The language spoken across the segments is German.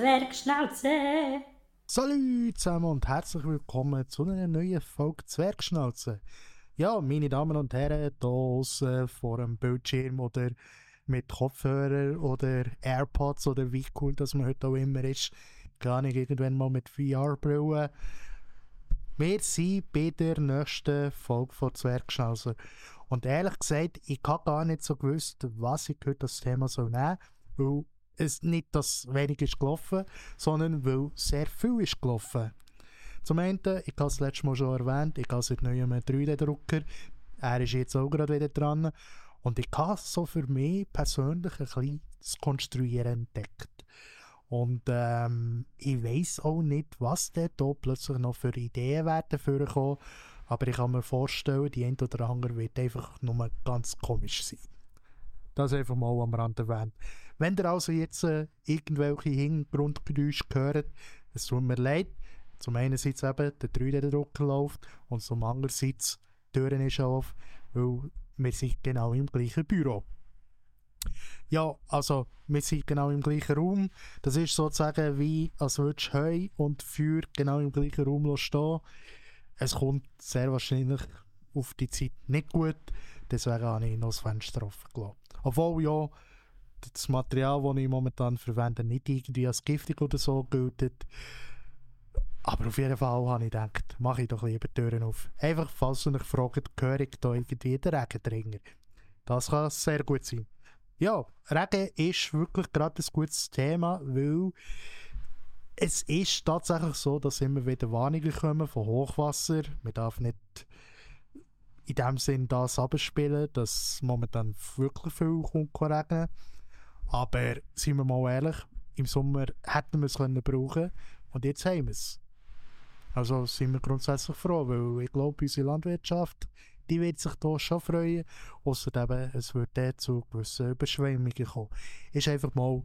Zwergschnauze. Salut zusammen und herzlich willkommen zu einer neuen Folge Zwergschnauze. Ja, meine Damen und Herren, hier außen vor dem Bildschirm oder mit Kopfhörer oder AirPods oder wie cool das man heute auch immer ist. Gar nicht irgendwann mal mit VR-Brillen. Wir sind bei der nächsten Folge von Zwergschnauze. Und ehrlich gesagt, ich habe gar nicht so gewusst, was ich heute das Thema soll nehmen soll, weil es nicht das wenig ist gelaufen, sondern weil sehr viel ist gelaufen. Zum einen, ich habe es letztes Mal schon erwähnt, ich habe seit neuem einen 3D-Drucker. Er ist jetzt auch gerade wieder dran. Und ich habe so für mich persönlich ein bisschen das Konstruieren entdeckt. Und ähm, ich weiß auch nicht, was da plötzlich noch für Ideen werden vorkommen. Aber ich kann mir vorstellen, die ein oder andere wird einfach nur ganz komisch sein. Das einfach mal am Rand erwähnt. Wenn ihr also jetzt äh, irgendwelche Hintergrundgeräusche hört, es tut mir leid. Zum einen eben der 3D-Drucker läuft und zum anderen die Türen ist auf, weil wir sind genau im gleichen Büro. Ja, also wir sind genau im gleichen Raum. Das ist sozusagen wie, als würdest du Heu und Feuer genau im gleichen Raum stehen. Es kommt sehr wahrscheinlich auf die Zeit nicht gut, deswegen habe ich noch das Fenster offen gelassen. Obwohl ja das Material, das ich momentan verwende, nicht irgendwie als giftig oder so gilt. Aber auf jeden Fall habe ich gedacht, mache ich doch lieber die Türen auf. Einfach, falls ihr euch fragt, höre ich da irgendwie den Regendringer. Das kann sehr gut sein. Ja, Regen ist wirklich gerade ein gutes Thema, weil es ist tatsächlich so, dass immer wieder Warnungen kommen von Hochwasser. Man darf nicht in dem Sinn das abspielen, dass momentan wirklich viel kommt regnen. Aber seien wir mal ehrlich, im Sommer hätten wir es können brauchen und jetzt haben wir es. Also sind wir grundsätzlich froh, weil ich glaube, unsere Landwirtschaft, die wird sich da schon freuen. Außerdem, es wird dann zu gewissen Überschwemmungen kommen. Ist einfach mal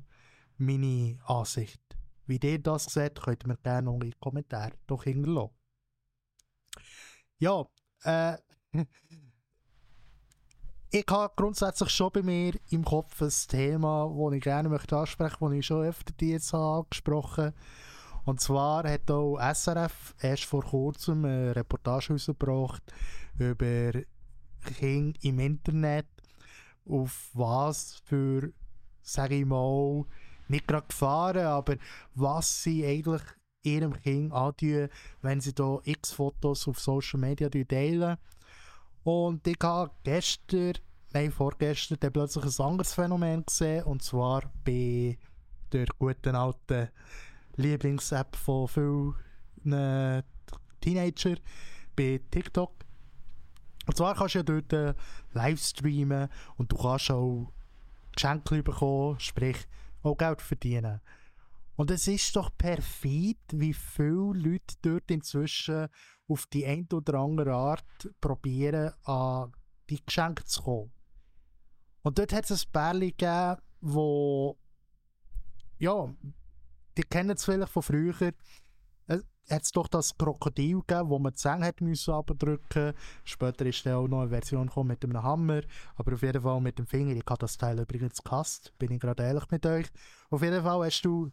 meine Ansicht. Wie ihr das seht, könnt ihr mir gerne noch in den Kommentaren doch hinterlassen. Ja, äh, ich habe grundsätzlich schon bei mir im Kopf ein Thema, das ich gerne möchte ansprechen möchte, das ich schon öfter jetzt angesprochen habe. Und zwar hat auch SRF erst vor kurzem eine Reportage herausgebracht über Kinder im Internet, auf was für, sage ich mal, nicht gerade Gefahren, aber was sie eigentlich ihrem Kind antun, wenn sie da x Fotos auf Social Media teilen. Und ich habe gestern, nein, vorgestern, dann plötzlich ein anderes Phänomen gesehen, und zwar bei der guten alten Lieblings-App von vielen Teenager, bei TikTok. Und zwar kannst du ja dort äh, live streamen und du kannst auch Geschenke bekommen, sprich auch Geld verdienen. Und es ist doch perfid, wie viele Leute dort inzwischen auf die eine oder andere Art probieren, an die Geschenke zu kommen. Und dort hat es ein Pärchen gegeben, wo, ja, die kennen es vielleicht von früher, es hat doch das Krokodil gegeben, wo man die Zähne hat müssen Später ist dann auch noch eine Version mit einem Hammer, aber auf jeden Fall mit dem Finger. Ich habe das Teil übrigens gehasst, bin ich gerade ehrlich mit euch. Auf jeden Fall hast du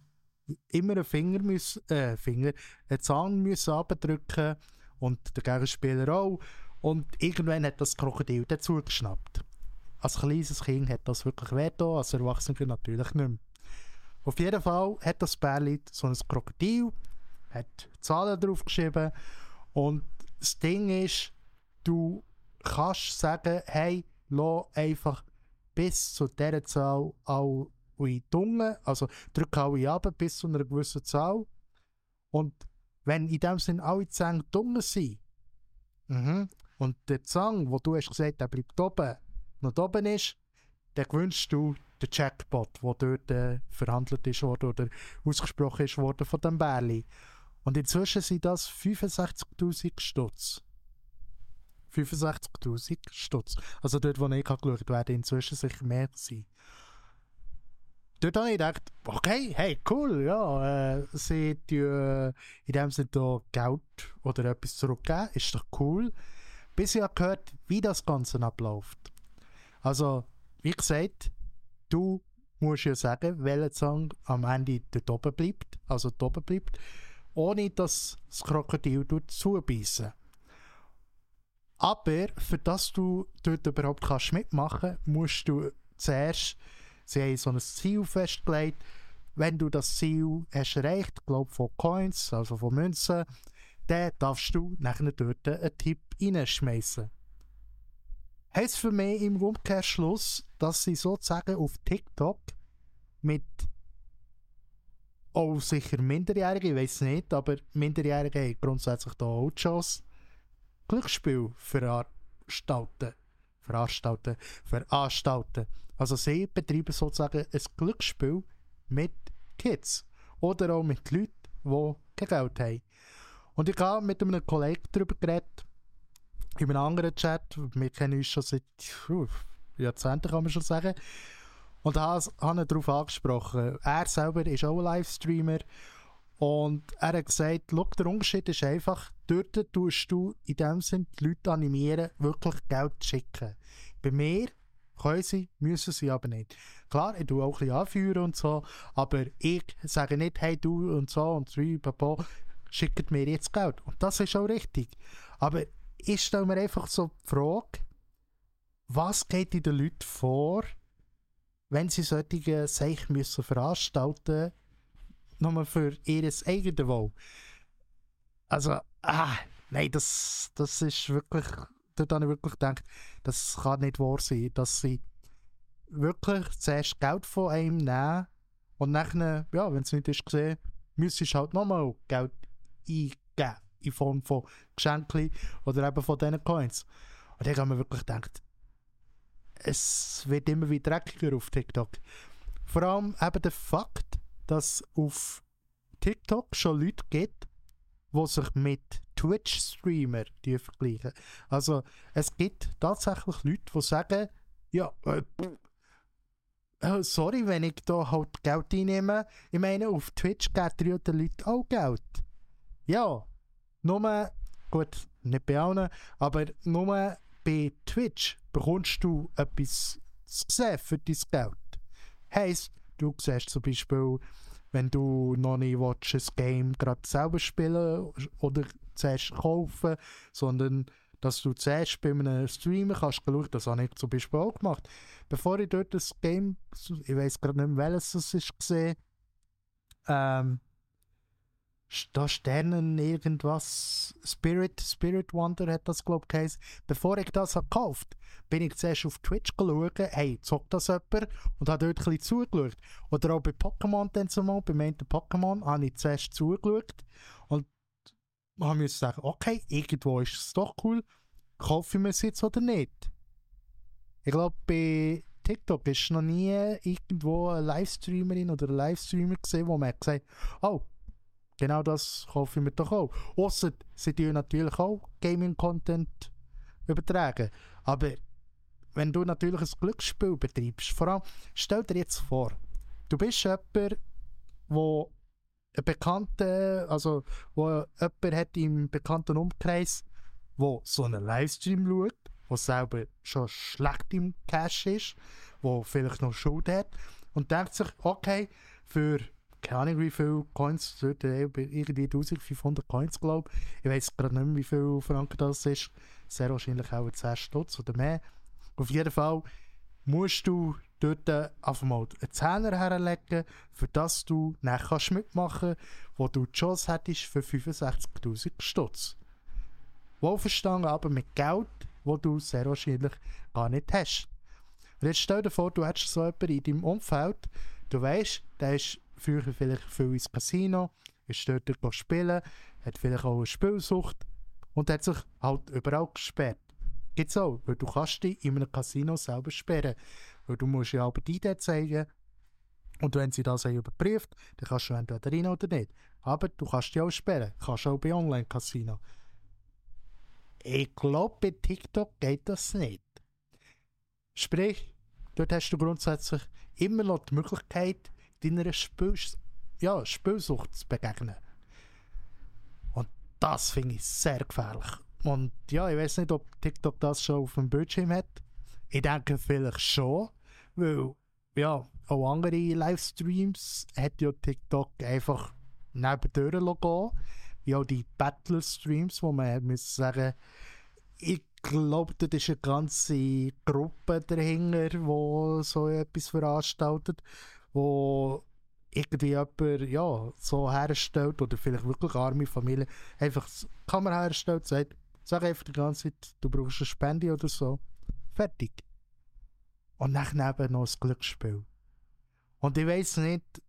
immer einen Finger, müssen, äh, Finger einen Zahn müssen abdrücken und der Gegenspieler auch. Und irgendwann hat das Krokodil dazu geschnappt. Als kleines Kind hat das wirklich wehgetan, als Erwachsener natürlich nicht mehr. Auf jeden Fall hat das Bärli so ein Krokodil, hat Zahlen drauf geschrieben und das Ding ist, du kannst sagen, hey, lass einfach bis zu dieser Zahl auch in die also drück alle ab bis zu einer gewissen Zahl. Und wenn in dem Sinn alle Zähne Dunge sind, mhm, und der Zang, wo du hast gesagt, der bleibt oben, noch oben ist, dann gewünscht du den Jackpot, der dort äh, verhandelt ist worden oder ausgesprochen ist worden von dem Bärli. Und inzwischen sind das 65.000 Stutz. 65.000 Stutz. Also dort, wo ich geschaut habe, werden inzwischen sicher mehr sein dort habe ich gedacht, okay, hey, cool, ja, äh, sie äh, in dem Sinne da Geld oder etwas zurückgeben, ist doch cool. Bis ich gehört, wie das Ganze abläuft. Also, wie gesagt, du musst ja sagen, welcher Song am Ende dort oben bleibt, also dort oben bleibt, ohne dass das Krokodil zubeißen Aber für das du dort überhaupt kannst mitmachen kannst, musst du zuerst, sie haben so ein Ziel festgelegt, wenn du das Ziel hast erreicht, glaube von Coins, also von Münzen, dann darfst du nachher dort einen Tipp reinschmeißen. Heißt für mich im Umkehrschluss, dass sie sozusagen auf TikTok mit auch sicher Minderjährige, ich weiß nicht, aber Minderjährige haben grundsätzlich da auch Chance, Glücksspiel veranstalten. Veranstalten, veranstalten. Also sie betreiben sozusagen ein Glücksspiel mit Kids oder auch mit Leuten, die kein Geld haben. Und ich habe mit einem Kollegen darüber geredet, in einem anderen Chat, wir kennen uns schon seit uh, Jahrzehnten, kann man schon sagen, und habe ich darauf angesprochen. Er selber ist auch ein Livestreamer und er hat gesagt, der Unterschied ist einfach, dort tust du in dem Sinne die Leute animieren, wirklich Geld zu schicken. Bei mir können sie, müssen sie aber nicht. Klar, ich tue auch ein bisschen anführen und so, aber ich sage nicht, hey du und so und so, papa, schickt mir jetzt Geld. Und das ist auch richtig. Aber ich stelle mir einfach so die Frage, was geht in den Leuten vor, wenn sie solche Sachen müssen veranstalten müssen, nur für ihr eigenes Wohl. Also, ah, nein, das, das ist wirklich, dort habe ich wirklich gedacht, das kann nicht wahr sein, dass sie wirklich zuerst Geld von einem nehmen und nachher, ja, wenn es nicht ist gesehen, müsstest du halt nochmal Geld eingeben in Form von Geschenken oder eben von diesen Coins. Und ich habe mir wirklich gedacht, es wird immer wieder dreckiger auf TikTok. Vor allem eben der Fakt, dass auf TikTok schon Leute gibt, die sich mit Twitch-Streamer vergleichen. Also es gibt tatsächlich Leute, die sagen, ja, äh, äh, sorry, wenn ich da halt Geld einnehme. Ich meine, auf Twitch geht ja den Leuten auch Geld. Ja, nur, gut, nicht bei allen, aber nur bei Twitch bekommst du etwas zu sehen für dein Geld. Heißt, du siehst zum Beispiel, wenn du noch nicht willst, ein Game gerade selber spielen oder zuerst kaufen, sondern dass du zuerst bei einem Streamer kannst schauen, das habe ich zum Beispiel auch gemacht. Bevor ich dort das Game, ich weiß gerade nicht mehr, welches es ist, gesehen, ähm, da Sternen irgendwas, Spirit, Spirit Wonder hat das glaube ich Bevor ich das habe gekauft bin ich zuerst auf Twitch geschaut, hey, zockt das jemand? Und habe dort ein zugeschaut. Oder auch bei Pokémon dann zumal, bei meinem Pokémon, habe ich zuerst zugeschaut und habe mir gesagt, okay, irgendwo ist es doch cool, kaufe ich mir es jetzt oder nicht? Ich glaube, bei TikTok ist noch nie irgendwo eine Livestreamerin oder ein Livestreamer gesehen, wo man gesagt hat, oh, Genau das kaufe ich mir doch auch. Ausser sie tun natürlich auch Gaming-Content übertragen. Aber wenn du natürlich ein Glücksspiel betreibst, vor allem, stell dir jetzt vor, du bist jemand, wo ein Bekannter, also wo jemand hat im bekannten Umkreis, wo so einen Livestream schaut, wo selber schon schlecht im Cash ist, wo vielleicht noch Schuld hat und denkt sich, okay, für keine Ahnung, wie viele Coins, dort irgendwie 1500 Coins, glaube ich. Ich weiß gerade nicht mehr, wie viel Franken das ist. Sehr wahrscheinlich auch 10 Stutz oder mehr. Auf jeden Fall musst du dort einfach mal einen Zehner herlegen, für das du kannst mitmachen wo du die Chance hättest für 65'000 Stutz. Wohlverstanden aber mit Geld, wo du sehr wahrscheinlich gar nicht hast. Und jetzt stell dir vor, du hättest so jemanden in deinem Umfeld, du weißt, der ist früher vielleicht viel ins Casino, ist dort spielen, hat vielleicht auch eine Spielsucht und hat sich halt überall gesperrt. Gibt's auch, weil du kannst dich in einem Casino selber sperren, weil du musst ja aber die Idee zeigen und wenn sie das überprüft, dann kannst du entweder rein oder nicht. Aber du kannst dich auch sperren, kannst auch bei Online-Casino. Ich glaube, bei TikTok geht das nicht. Sprich, dort hast du grundsätzlich immer noch die Möglichkeit, deiner Spiel, ja, Spielsucht zu begegnen. Und das finde ich sehr gefährlich. Und ja, ich weiß nicht, ob TikTok das schon auf dem Bildschirm hat. Ich denke vielleicht schon, weil, ja, auch andere Livestreams hat ja TikTok einfach nebendurch gehen. Wie auch die Battle-Streams, wo man muss sagen, ich glaube, da ist eine ganze Gruppe dahinter, die so etwas veranstaltet, wo irgendwie jemand ja, so herstellt oder vielleicht wirklich arme Familien einfach die Kamera herstellt, sagt, sag einfach die ganze Zeit, du brauchst eine Spende oder so. Fertig. Und dann eben noch ein Glücksspiel. Und ich weiß nicht,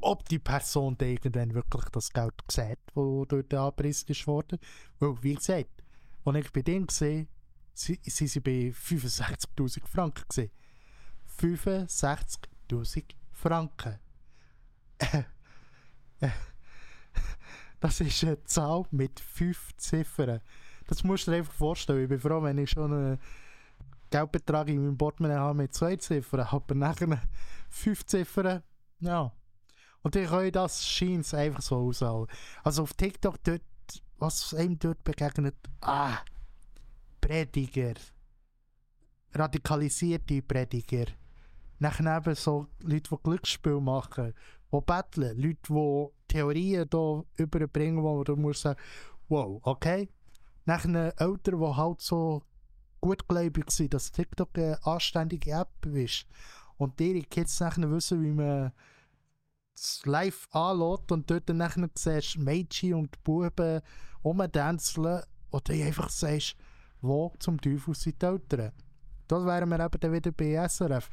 ob die Person die irgendwann wirklich das Geld sieht, das dort angepriesen wurde. Weil, wie gesagt, als ich bei denen gesehen sie, sie sind bei 65.000 Franken. 65.000 65 5000 Franken. Äh, äh, das ist eine Zahl mit 5 Ziffern. Das musst du dir einfach vorstellen. Ich bin froh, wenn ich schon einen Geldbetrag in meinem Portemonnaie habe mit 2 Ziffern, aber nachher 5 Ziffern, ja. Und ich höre das scheint einfach so aus. Also auf TikTok, dort, was einem dort begegnet, ah, Prediger. Radikalisierte Prediger nachher eben so Leute, die Glücksspiel machen, die betteln, Leute, die Theorien hier überbringen, wo du musst sagen, wow, okay. Nachher Eltern, die halt so gutgläubig sind, dass TikTok eine anständige App ist und ihre Kids nachher wissen, wie man es live anlässt und dort dann nachher siehst Mädchen und Buben rumdänzeln und du einfach sagst, wo zum Teufel sind die Eltern? Das wären wir eben dann wieder bei SRF.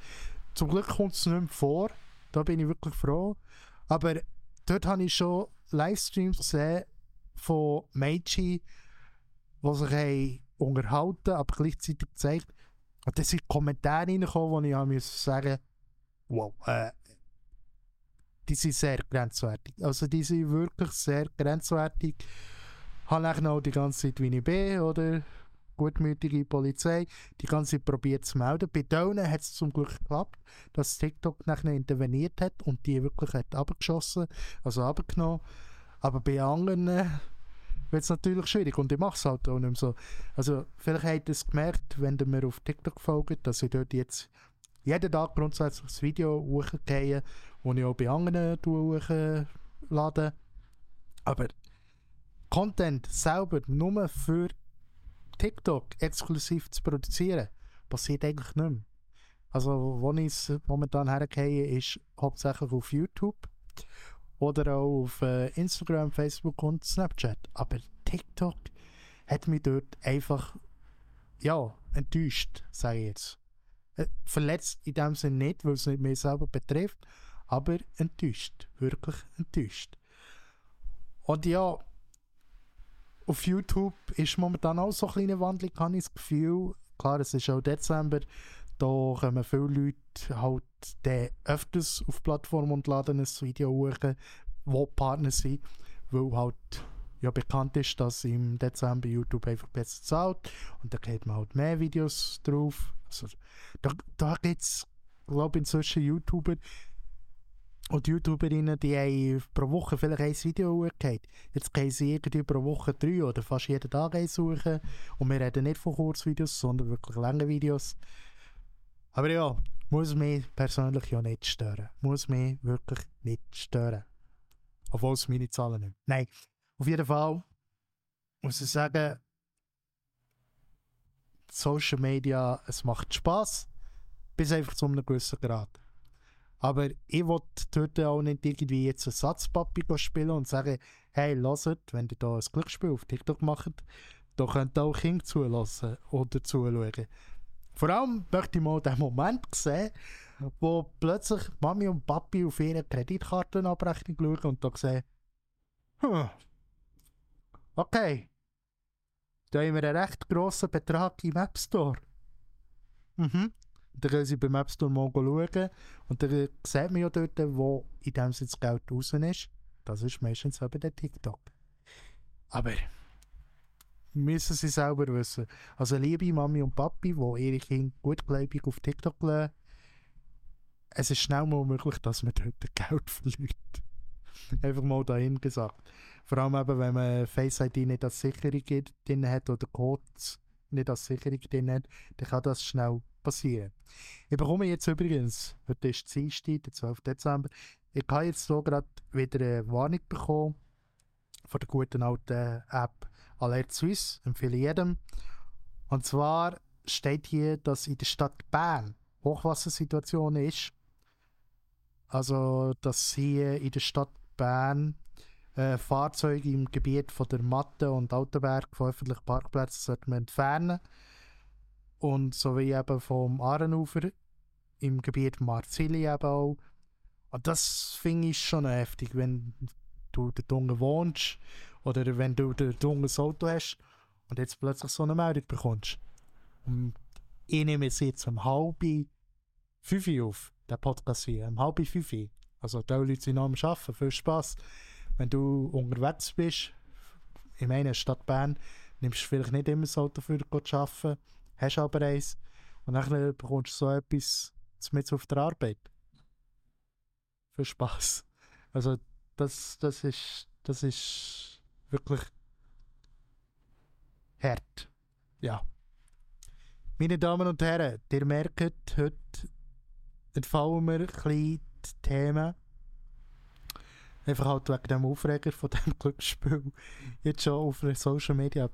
Zum Glück kommt es nicht mehr vor, da bin ich wirklich froh. Aber dort habe ich schon Livestreams gesehen von Mädchen, die sich haben unterhalten aber gleichzeitig gezeigt. Und da sind Kommentare reingekommen, wo ich sagen wow, äh, die sind sehr grenzwertig. Also die sind wirklich sehr grenzwertig. Ich habe noch die ganze Zeit, wie ich bin, oder gutmütige Polizei, die ganze probiert zu melden. Bei denen hat es zum Glück geklappt, dass TikTok nachher interveniert hat und die wirklich hat abgeschossen, also abgenommen. Aber bei anderen äh, wird es natürlich schwierig und ich mache es halt auch nicht mehr so. Also vielleicht habt ihr es gemerkt, wenn ihr mir auf TikTok folgt, dass ich dort jetzt jeden Tag grundsätzlich das Video hochgehe, das ich auch bei anderen hochlade. Aber Content selber nur für TikTok exklusiv zu produzieren, passiert eigentlich nicht mehr. Also, wo ich es momentan hergehe, ist hauptsächlich auf YouTube oder auch auf äh, Instagram, Facebook und Snapchat. Aber TikTok hat mich dort einfach, ja, enttäuscht, sage ich jetzt. Äh, verletzt in dem Sinne nicht, weil es nicht mich selber betrifft, aber enttäuscht, wirklich enttäuscht. Und ja, auf YouTube ist momentan auch so eine kleine Wandlung, habe ich das Gefühl. Klar, es ist auch Dezember, da kommen viele Leute halt öfters auf die Plattform und laden ein Video hoch, wo Partner sind, weil halt ja bekannt ist, dass im Dezember YouTube einfach besser zahlt und da geht man halt mehr Videos drauf. Also, da, da gibt es, glaube ich, inzwischen YouTuber, und YouTuberinnen, die haben pro Woche vielleicht ein Video hochgeladen. Jetzt gehen sie irgendwie pro Woche drei oder fast jeden Tag suchen. Und wir reden nicht von Kurzvideos, sondern wirklich lange Videos. Aber ja, muss mich persönlich ja nicht stören. Muss mich wirklich nicht stören. Obwohl es meine Zahlen nicht. Nein, auf jeden Fall muss ich sagen, Social Media, es macht Spaß, bis einfach zu einem gewissen Grad. Aber ich wollte dort auch nicht irgendwie jetzt einen Satzpapi spielen und sagen, hey, lasst, wenn ihr da ein Glücksspiel auf TikTok macht, da könnt ihr auch Kinder zulassen oder zuschauen. Vor allem möchte ich mal den Moment sehen, wo plötzlich Mami und Papi auf ihre Kreditkartenabrechnung schauen und da sehen, hm, okay, da haben wir einen recht grossen Betrag im App Store. Mhm. Dann können sie beim App Store mal schauen und dann sieht man ja dort, wo in dem Sinne das Geld raus ist. Das ist meistens eben der TikTok. Aber müssen sie selber wissen. Also liebe Mami und Papi, die ihre Kinder gutgläubig auf TikTok lassen, es ist schnell mal möglich, dass man dort Geld verliert. Einfach mal dahin gesagt. Vor allem eben, wenn man Face ID nicht als Sicherung drin hat oder Codes nicht als Sicherung drin hat, dann kann das schnell passieren. Ich bekomme jetzt übrigens, heute ist Dienstag, der 12. Dezember, ich habe jetzt so gerade wieder eine Warnung bekommen von der guten alten App Alert Suisse, empfehle jedem. Und zwar steht hier, dass in der Stadt Bern Hochwassersituation ist. Also, dass hier in der Stadt Bern äh, Fahrzeuge im Gebiet von der Matte und Autoberg von öffentlichen Parkplätzen sollten entfernen und sowie eben vom Ahrenufer im Gebiet Marzili eben auch. Und das finde ich schon heftig, wenn du dort unten wohnst oder wenn du dort unten Auto hast und jetzt plötzlich so eine Meldung bekommst. Und ich nehme es jetzt um halb fünf auf, den Podcast hier, um halb fünf. Also die Leute sind noch am Arbeiten, viel Spass. Wenn du unterwegs bist, in meiner Stadt Bern, nimmst du vielleicht nicht immer das Auto für zu arbeiten, hast aber eins und dann bekommst du so etwas mit auf der Arbeit. Viel Spaß. Also das, das ist das ist wirklich hart. Ja. Meine Damen und Herren, ihr merkt, heute entfallen wir ein bisschen die Themen. Einfach halt wegen dem Aufreger von dem Glücksspiel. Jetzt schon auf Social Media.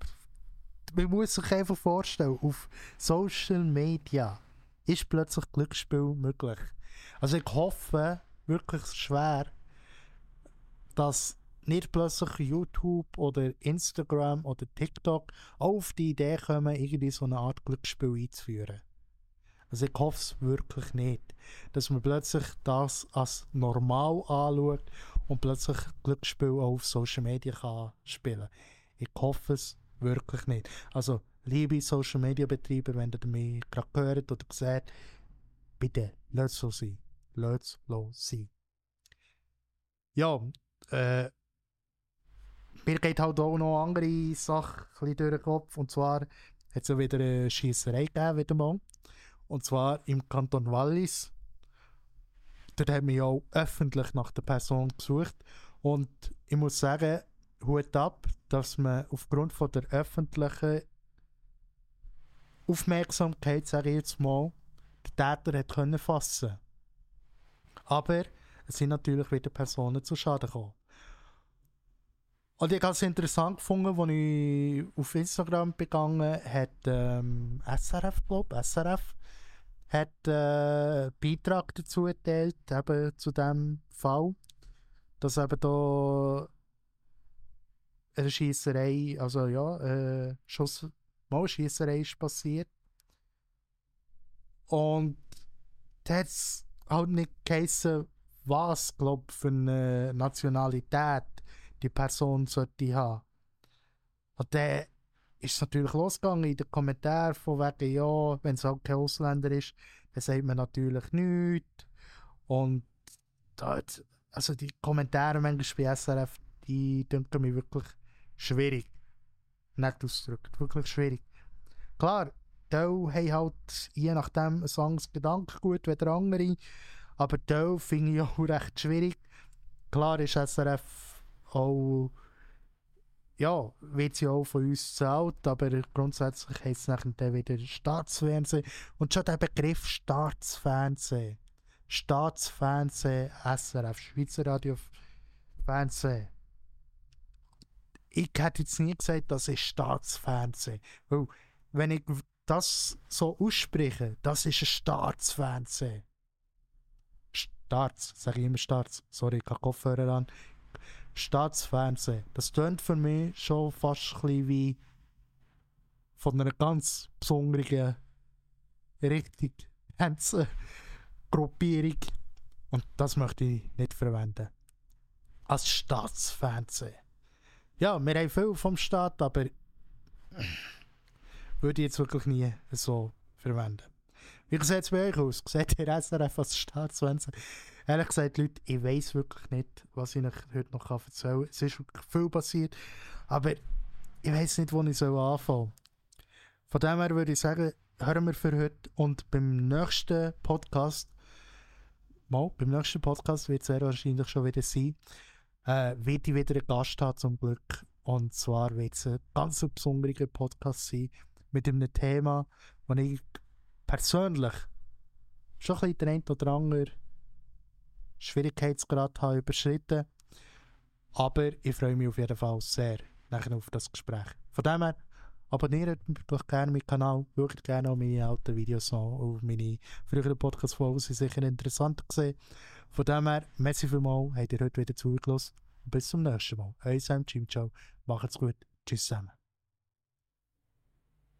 Man muss sich einfach vorstellen, auf Social Media ist plötzlich Glücksspiel möglich. Also ich hoffe wirklich schwer, dass nicht plötzlich YouTube oder Instagram oder TikTok auf die Idee kommen, irgendwie so eine Art Glücksspiel einzuführen. Also ich hoffe es wirklich nicht, dass man plötzlich das als normal anschaut und plötzlich Glücksspiel auch auf Social Media kann spielen Ich hoffe es wirklich nicht. Also liebe Social Media Betreiber, wenn ihr mich gerade gehört oder seht, bitte, lasst so sein. Lasst es sein. Ja, äh, mir geht halt auch noch andere Sachen durch den Kopf. Und zwar hat es ja wieder eine Schiesserei gegeben, wieder mal. Und zwar im Kanton Wallis. Dort haben wir auch öffentlich nach der Person gesucht. Und ich muss sagen, Hut ab, dass man aufgrund von der öffentlichen Aufmerksamkeit, sage ich jetzt mal, den Täter hat können fassen. Aber es sind natürlich wieder Personen zu Schaden gekommen. Und ich habe es interessant gefunden, als ich auf Instagram begangen hat ähm, SRF, glaube SRF, hat äh, einen Beitrag dazu geteilt, eben zu diesem Fall, dass eben da eine Schiesserei, also ja, äh, Schuss, mal Schiesserei ist passiert. Und da hat es halt nicht geheißen, was, glaube für eine Nationalität die Person sollte haben. Und dann ist es natürlich losgegangen in den Kommentaren von wegen, ja, wenn es halt kein Ausländer ist, dann sagt man natürlich nichts. Und dort, also die Kommentare manchmal bei SRF, die denken mir wirklich schwierig. Nicht ausgedrückt, wirklich schwierig. Klar, die haben halt je nachdem ein anderes Gedankengut wie der andere, aber die finde ich auch recht schwierig. Klar ist SRF auch, ja, wird sie auch von uns zahlt, aber grundsätzlich heißt es nachher wieder Staatsfernsehen. Und schon der Begriff Staatsfernsehen, Staatsfernsehen, SRF, Schweizer Radio Fernsehen. Ich hätte jetzt nie gesagt, das ist Staatsfernsehen. Weil, wenn ich das so ausspreche, das ist ein Staatsfernsehen. Staats, sage ich immer Staats, sorry, ich habe Kopfhörer an. Staatsfernsehen. Das tönt für mich schon fast ein wie von einer ganz besonderen ganzen Gruppierung. Und das möchte ich nicht verwenden. Als Staatsfernsehen. Ja, wir haben viel vom Staat, aber würde ich jetzt wirklich nie so verwenden. Wie sieht es bei euch aus? Seht ihr SRF als Staatsfernsehen? Ehrlich gesagt, Leute, ich weiß wirklich nicht, was ich euch heute noch erzählen kann. Es ist wirklich viel passiert, aber ich weiß nicht, wo ich soll anfangen soll. Von dem her würde ich sagen, hören wir für heute und beim nächsten Podcast, mal, beim nächsten Podcast wird es sehr wahrscheinlich schon wieder sein, äh, wird ich wieder einen Gast haben zum Glück. Und zwar wird es ein ganz besonderer Podcast sein mit einem Thema, das ich persönlich schon ein bisschen der eine oder andere Schwierigkeitsgrad habe überschritten. Aber ich freue mich auf jeden Fall sehr nachher auf das Gespräch. Von dem her, abonniert doch gerne meinen Kanal, schaut gerne auch meine alten Videos an, auf meine früheren Podcast-Folgen sind sicher interessant gesehen. Von dem her, merci vielmals, habt ihr heute wieder zugelassen. Bis zum nächsten Mal. Euer Sam Ciao. Macht's gut. Tschüss zusammen.